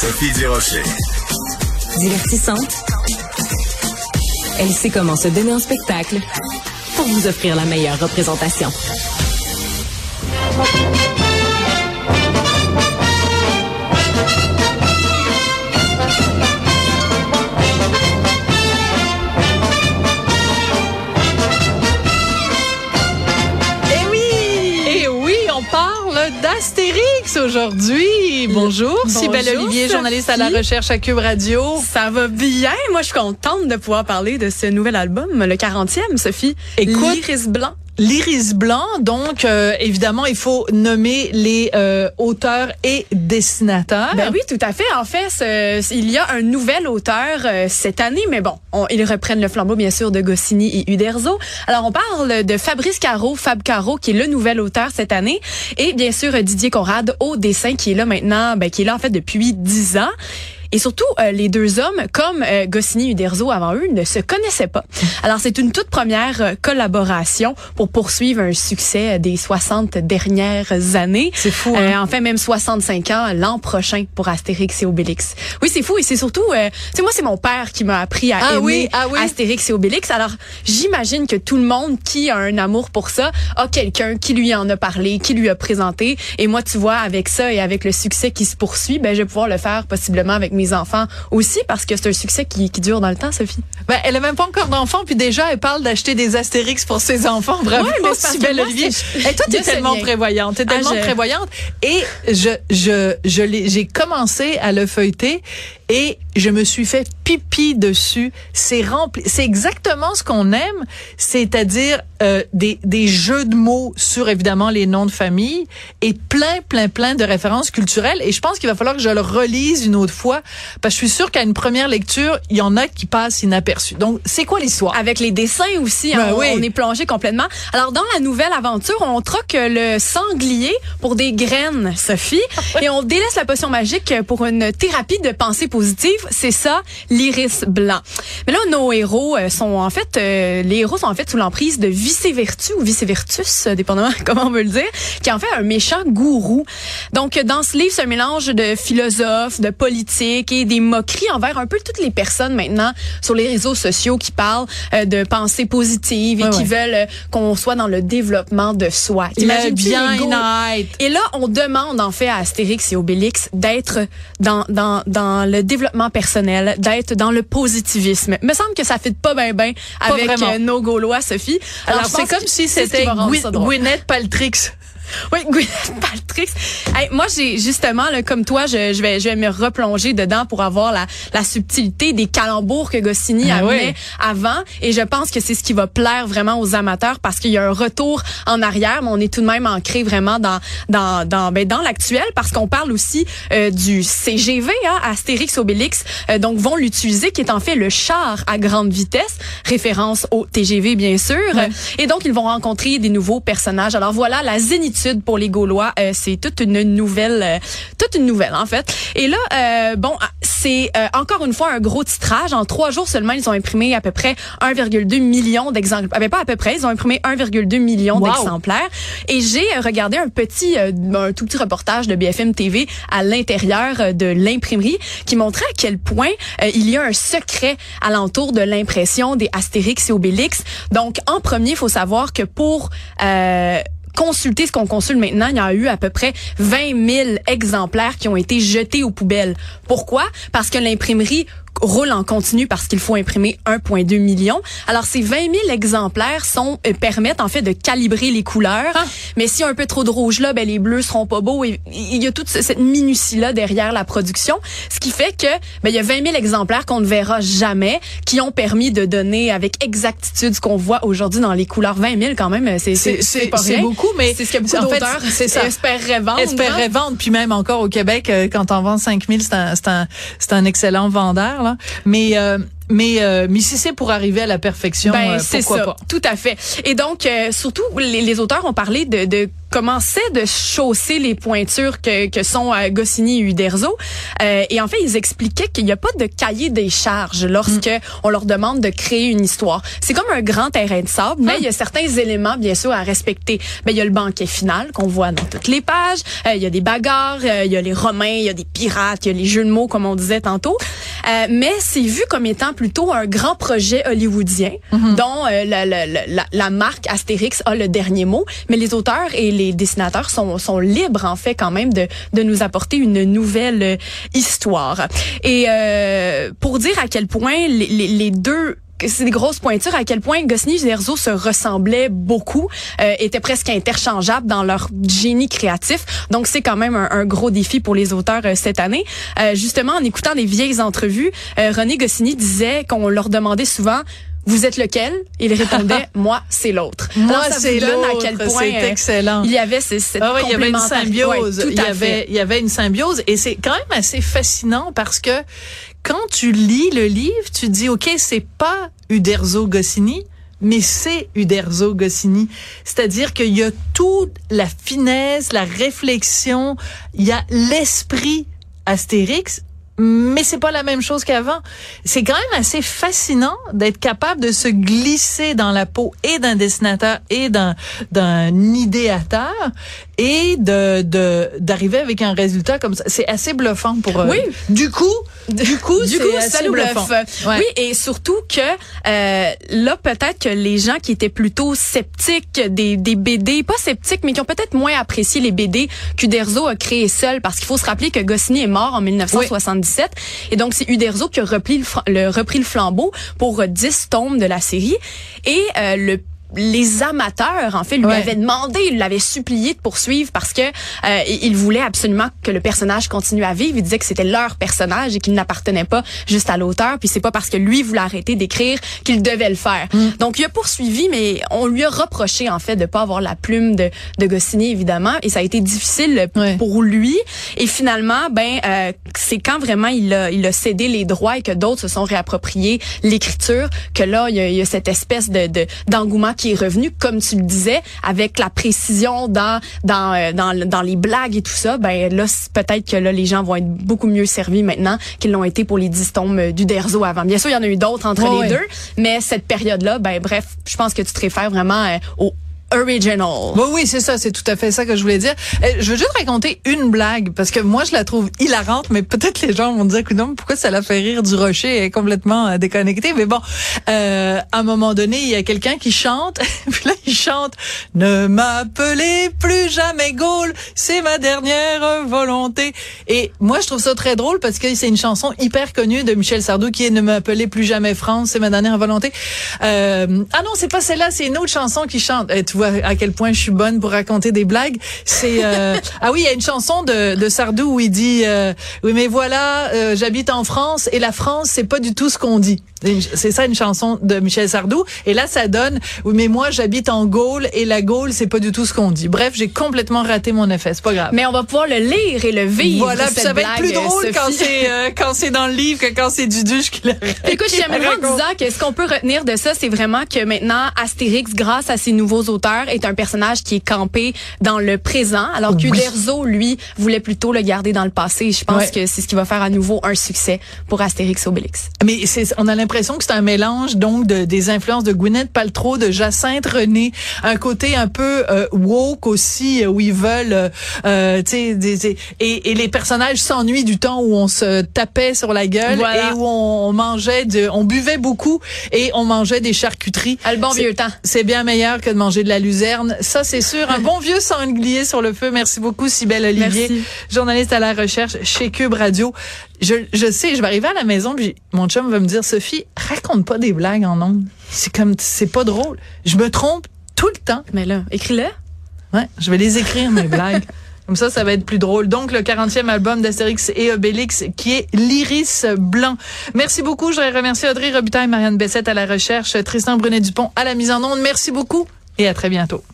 Sophie Durocher. Divertissante. Elle sait comment se donner en spectacle pour vous offrir la meilleure représentation. Eh oui! Eh oui, on parle d'Astérix aujourd'hui. Bonjour, Sybelle Olivier, journaliste à la recherche à Cube Radio. Ça va bien? Moi, je suis contente de pouvoir parler de ce nouvel album, le 40e, Sophie. Écoute, L'Iris Blanc. L'Iris Blanc, donc euh, évidemment, il faut nommer les euh, auteurs et dessinateurs. Ben oui, tout à fait. En fait, il y a un nouvel auteur euh, cette année, mais bon, on- ils reprennent le flambeau, bien sûr, de Goscinny et Uderzo. Alors, on parle de Fabrice Caro, Fab Caro, qui est le nouvel auteur cette année, et bien sûr, Didier Conrad au dessin, qui est là maintenant, ben, qui est là, en fait, depuis dix ans. Et surtout, euh, les deux hommes, comme euh, Goscinny et Uderzo avant eux, ne se connaissaient pas. Alors, c'est une toute première euh, collaboration pour poursuivre un succès euh, des 60 dernières années. C'est fou, Euh, hein? en fait, même 65 ans l'an prochain pour Astérix et Obélix. Oui, c'est fou et c'est surtout, euh, tu sais, moi, c'est mon père qui m'a appris à Ah aimer oui, ah oui. Astérix et Obélix. Alors, j'imagine que tout le monde qui a un amour pour ça a quelqu'un qui lui en a parlé, qui lui a présenté. Et moi, tu vois, avec ça et avec le succès qui se poursuit, ben, je vais pouvoir le faire possiblement avec mes enfants aussi parce que c'est un succès qui, qui dure dans le temps, Sophie. Ben, elle a même pas encore d'enfants, puis déjà, elle parle d'acheter des Astérix pour ses enfants. Bravo, Ouais, mais Sybelle moi, Olivier. Et toi, tu es je sais tellement bien. prévoyante. T'es Ah, tellement je- prévoyante. Et je, je, je j'ai commencé à le feuilleter et je me suis fait pipi dessus. C'est rempli. C'est exactement ce qu'on aime, c'est-à-dire euh, des, des jeux de mots sur évidemment les noms de famille et plein, plein, plein de références culturelles. Et je pense qu'il va falloir que je le relise une autre fois parce que je suis sûre qu'à une première lecture, il y en a qui passent inaperçus. Donc, c'est quoi l'histoire? Avec les dessins aussi, hein, Ben on, oui. on est plongé complètement. Alors dans la nouvelle aventure, on troque le sanglier pour des graines, Sophie, et on délaisse la potion magique pour une thérapie de pensée positive. C'est ça, l'iris blanc. Mais là, nos héros euh, sont en fait, euh, les héros sont en fait sous l'emprise de vice-vertu ou vice-vertus, euh, dépendamment comment on veut le dire, qui est en fait un méchant gourou. Donc dans ce livre, c'est un mélange de philosophes, de politique et des moqueries envers un peu toutes les personnes maintenant sur les réseaux sociaux qui parlent euh, de pensée positive et Ouais, qui ouais. veulent euh, qu'on soit dans le développement de soi. Le bien-être. Et là, on demande en fait à Astérix et Obélix d'être dans, dans, dans le développement personnel, d'être dans le positivisme. Me semble que ça fit pas bien ben avec vraiment. euh, nos Gaulois, Sophie. Alors, c'est comme si c'était. Gwyneth Paltrix. Oui, Gwyneth Paltrow. Hey, moi, j'ai justement, là, comme toi, je, je vais, je vais me replonger dedans pour avoir la, la subtilité des calembours que Goscinny Ah amenait oui. avant. Et je pense que c'est ce qui va plaire vraiment aux amateurs parce qu'il y a un retour en arrière, mais on est tout de même ancré vraiment dans dans dans ben, dans l'actuel parce qu'on parle aussi euh, du CGV, hein, Astérix Obélix, euh, donc vont l'utiliser, qui est en fait le char à grande vitesse, référence au TGV bien sûr. Et donc ils vont rencontrer des nouveaux personnages. Alors voilà, la zénitude pour les Gaulois, euh, c'est toute une nouvelle, euh, toute une nouvelle en fait. Et là, euh, bon, c'est euh, encore une fois un gros titrage. En trois jours seulement, ils ont imprimé à peu près 1,2 million d'exemplaires. Ah, ben, pas à peu près, ils ont imprimé 1,2 million Wow. d'exemplaires. Et j'ai regardé un petit, un tout petit reportage de BFM TV à l'intérieur de l'imprimerie qui montrait à quel point euh, il y a un secret alentour de l'impression des Astérix et Obélix. Donc, en premier, il faut savoir que pour euh, consulter ce qu'on consulte maintenant, il y a eu à peu près 20 000 exemplaires qui ont été jetés aux poubelles. Pourquoi? Parce que l'imprimerie roule en continu parce qu'il faut imprimer 1,2 million. Alors, ces 20 000 exemplaires sont euh, permettent en fait de calibrer les couleurs. Ah. Mais s'il y a un peu trop de rouge là, ben les bleus seront pas beaux. Et il y a toute ce- cette minutie là derrière la production, ce qui fait que ben il y a 20 000 exemplaires qu'on ne verra jamais, qui ont permis de donner avec exactitude ce qu'on voit aujourd'hui dans les couleurs. 20 000 quand même, c'est pas c'est rien. beaucoup, mais c'est ce que beaucoup d'auteurs espéreraient vendre. espérait hein. vendre, puis même encore au Québec, euh, quand on vend 5000, c'est un, c'est un, c'est un excellent vendeur, là. Mais, euh, mais, euh, mais si c'est pour arriver à la perfection, Ben, euh, c'est pourquoi ça, pas? tout à fait. Et donc, euh, surtout, les, les auteurs ont parlé de, de commençaient de chausser les pointures que, que sont euh, Goscinny et Uderzo. Euh, et en fait, ils expliquaient qu'il n'y a pas de cahier des charges lorsque mm. on leur demande de créer une histoire. C'est comme un grand terrain de sable, mais mm. il y a certains éléments, bien sûr, à respecter. Mais il y a le banquet final qu'on voit dans toutes les pages. Euh, il y a des bagarres, euh, il y a les Romains, il y a des pirates, il y a les jeux de mots, comme on disait tantôt. Euh, mais c'est vu comme étant plutôt un grand projet hollywoodien mm-hmm. dont la, la, la, la, marque Astérix a le dernier mot. Mais les auteurs et les dessinateurs sont, sont libres, en fait, quand même, de, de nous apporter une nouvelle histoire. Et pour dire à quel point les, les, les deux c'est des grosses pointures à quel point Goscinny et Zerzo se ressemblaient beaucoup, euh, étaient presque interchangeables dans leur génie créatif. Donc c'est quand même un, gros défi pour les auteurs euh, cette année. Euh, justement, en écoutant des vieilles entrevues, euh, René Goscinny disait qu'on leur demandait souvent vous êtes lequel? Il répondait moi c'est l'autre. Moi c'est l'autre. C'est euh, excellent. Il y avait cette ah il y avait une symbiose. il y avait il y avait une symbiose et c'est quand même assez fascinant parce que quand tu lis le livre, tu dis OK, c'est pas Uderzo Goscinny, mais c'est Uderzo Goscinny. C'est-à-dire qu'il y a toute la finesse, la réflexion, il y a l'esprit Astérix, mais c'est pas la même chose qu'avant. C'est quand même assez fascinant d'être capable de se glisser dans la peau et d'un dessinateur et d'un d'un idéateur et de d'arriver avec un résultat comme ça. C'est assez bluffant pour euh, Oui. Du coup, du coup, du coup, ça bluffe. Oui, et surtout que euh, là peut-être que les gens qui étaient plutôt sceptiques des des BD, pas sceptiques mais qui ont peut-être moins apprécié les BD qu'Uderzo a créé seul parce qu'il faut se rappeler que Goscinny est mort en 1970 et donc, c'est Uderzo qui a repris le, repris le flambeau pour 10 tomes de la série. Et euh, le les amateurs, en fait, lui avaient demandé, il l'avait supplié de poursuivre parce que euh, il voulait absolument que le personnage continue à vivre. Il disait que c'était leur personnage et qu'il n'appartenait pas juste à l'auteur. Puis c'est pas parce que lui voulait arrêter d'écrire qu'il devait le faire. Mm. Donc il a poursuivi, mais on lui a reproché en fait de pas avoir la plume de, de Goscinny évidemment, et ça a été difficile pour lui. Et finalement, ben euh, c'est quand vraiment il a, il a cédé les droits et que d'autres se sont réappropriés l'écriture que là il y a, il y a cette espèce de d'engouement qui est revenu, comme tu le disais, avec la précision dans dans euh, dans, dans les blagues et tout ça, ben là peut-être que là les gens vont être beaucoup mieux servis maintenant qu'ils l'ont été pour les dix tomes euh, du Derzo avant. Bien sûr, il y en a eu d'autres entre les deux, mais cette période-là, ben bref, je pense que tu te réfères vraiment euh, au original. Oui, oui, c'est ça, c'est tout à fait ça que je voulais dire. Euh, je veux juste raconter une blague parce que moi je la trouve hilarante, mais peut-être les gens vont dire que non, pourquoi ça la fait rire du rocher est complètement euh, déconnecté? Mais bon, euh, à un moment donné, il y a quelqu'un qui chante, puis là il chante "Ne m'appelez plus jamais Gaulle, c'est ma dernière volonté." Et moi je trouve ça très drôle parce que c'est une chanson hyper connue de Michel Sardou qui est "Ne m'appelez plus jamais France, c'est ma dernière volonté." Euh, ah non, c'est pas celle-là, c'est une autre chanson qui chante à quel point je suis bonne pour raconter des blagues. C'est euh, ah oui, il y a une chanson de, de Sardou où il dit euh, oui mais voilà, euh, j'habite en France et la France c'est pas du tout ce qu'on dit. C'est ça une chanson de Michel Sardou. Et là, ça donne, oui, mais moi, j'habite en Gaule et la Gaule, c'est pas du tout ce qu'on dit. Bref, j'ai complètement raté mon effet. C'est pas grave. Mais on va pouvoir le lire et le vivre. Voilà, puis ça va être plus drôle quand c'est euh, quand c'est dans le livre que quand c'est du duche qui Écoute, j'aimerais en disant que ce qu'on peut retenir de ça, c'est vraiment que maintenant, Astérix, grâce à ses nouveaux auteurs, est un personnage qui est campé dans le présent, alors que Uderzo, lui, voulait plutôt le garder dans le passé. Je pense que c'est ce qui va faire à nouveau un succès pour Astérix Obélix. Mais on a l'impression que c'est un mélange donc de, des influences de Gwyneth Paltrow, de Jacinthe René, un côté un peu euh, woke aussi euh, où ils veulent, euh, tu sais, et, et, les personnages s'ennuient du temps où on se tapait sur la gueule et où on, mangeait, de, on buvait beaucoup et on mangeait des charcuteries. Ah, le bon vieux temps. C'est bien meilleur que de manger de la luzerne, ça c'est sûr. Un bon vieux sanglier sur le feu. Merci beaucoup, Sibelle Olivier, journaliste à la recherche chez Cube Radio. Je, je sais, je vais arriver à la maison puis mon chum va me dire Sophie, raconte pas des blagues en ondes. C'est comme c'est pas drôle. Je me trompe tout le temps. Mais là, écris-le. Ouais, je vais les écrire mes blagues. Comme ça, ça va être plus drôle. Donc, le 40e album d'Astérix et Obélix, qui est l'Iris Blanc. Merci beaucoup. Je voudrais remercier Audrey Robitaille, Marianne Bessette à la recherche, Tristan Brunet-Dupont à la mise en onde. Merci beaucoup et à très bientôt.